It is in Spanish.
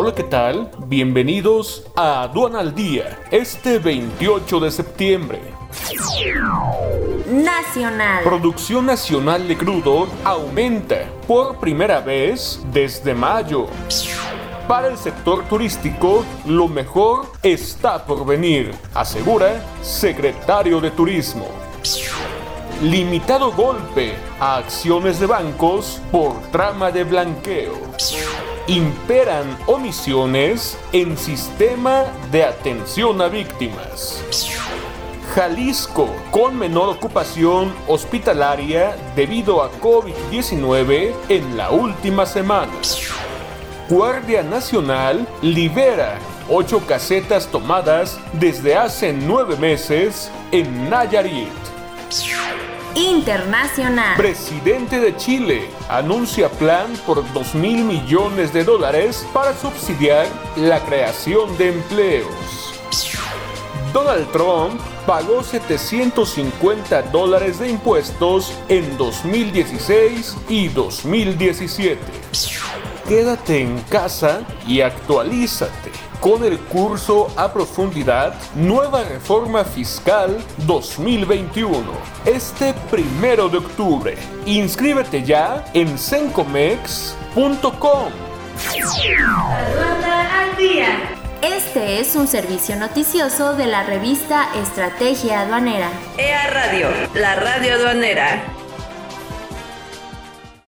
Hola, ¿qué tal? Bienvenidos a Aduana al Día, este 28 de septiembre. Nacional. Producción nacional de crudo aumenta por primera vez desde mayo. Para el sector turístico, lo mejor está por venir, asegura secretario de Turismo. Limitado golpe a acciones de bancos por trama de blanqueo imperan omisiones en sistema de atención a víctimas. Jalisco con menor ocupación hospitalaria debido a COVID-19 en la última semana. Guardia Nacional libera ocho casetas tomadas desde hace nueve meses en Nayarit. Internacional. Presidente de Chile anuncia plan por 2 mil millones de dólares para subsidiar la creación de empleos. Donald Trump pagó 750 dólares de impuestos en 2016 y 2017. Quédate en casa y actualízate con el curso a profundidad Nueva Reforma Fiscal 2021. Este primero de octubre. Inscríbete ya en sencomex.com. al día. Este es un servicio noticioso de la revista Estrategia Aduanera. EA Radio, la radio aduanera.